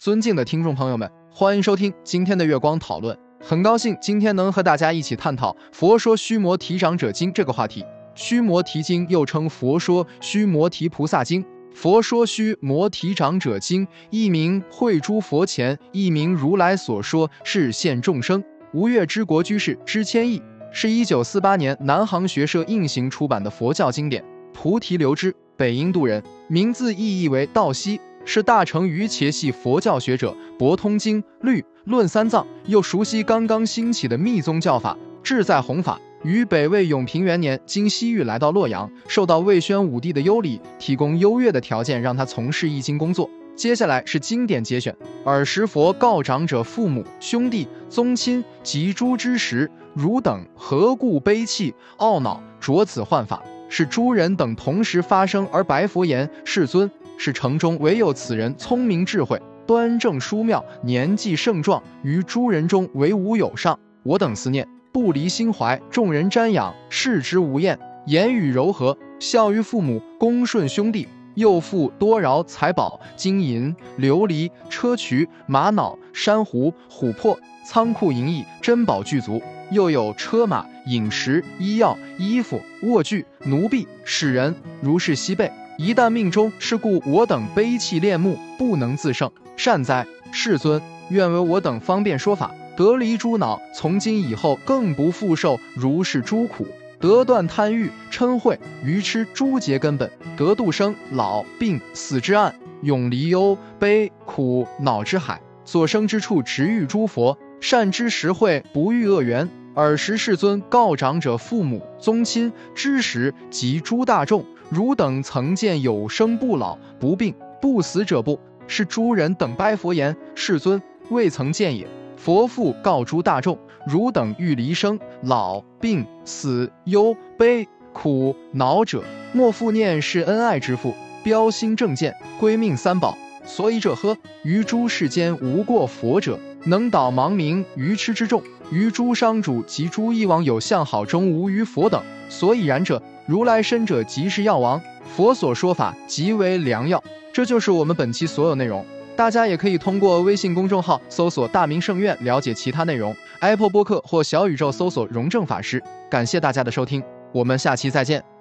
尊敬的听众朋友们，欢迎收听今天的月光讨论。很高兴今天能和大家一起探讨《佛说须摩提长者经》这个话题。须摩提经又称《佛说须摩提菩萨经》。《佛说须摩提长者经》一名会诸佛前，一名如来所说，是现众生。吴越之国居士之谦译，是一九四八年南航学社印行出版的佛教经典。菩提流之，北印度人，名字意译为道西，是大乘瑜伽系佛教学者，博通经律论三藏，又熟悉刚刚兴起的密宗教法，志在弘法。于北魏永平元年，经西域来到洛阳，受到魏宣武帝的优礼，提供优越的条件，让他从事易经工作。接下来是经典节选。尔时佛告长者父母兄弟宗亲及诸之时，汝等何故悲泣懊恼，着此幻法？是诸人等同时发生而白佛言：世尊，是城中唯有此人聪明智慧，端正殊妙，年纪盛壮，于诸人中唯吾有上。我等思念。不离心怀，众人瞻仰，视之无厌，言语柔和，孝于父母，恭顺兄弟，又富多饶财宝，金银琉璃砗磲玛瑙珊瑚琥珀，仓库银翼珍宝具足，又有车马饮食医药衣服卧具奴婢使人，如是西备。一旦命中，是故我等悲泣恋慕，不能自胜。善哉，世尊，愿为我等方便说法。得离诸恼，从今以后更不复受如是诸苦，得断贪欲嗔恚愚痴诸结根本，得度生老病死之岸，永离忧悲苦恼之海。所生之处，直遇诸佛，善知识慧不遇恶缘。尔时世尊告长者父母宗亲知识及诸大众：汝等曾见有生不老不病不死者不？是诸人等拜佛言：世尊未曾见也。佛父告诸大众：汝等欲离生老病死忧悲苦恼者，莫复念是恩爱之父，标心正见，归命三宝。所以者呵，于诸世间无过佛者，能导盲冥愚痴之众；于诸商主及诸异王有相好中无于佛等。所以然者，如来身者即是药王，佛所说法即为良药。这就是我们本期所有内容。大家也可以通过微信公众号搜索“大明圣院”了解其他内容，Apple 播客或小宇宙搜索“荣正法师”。感谢大家的收听，我们下期再见。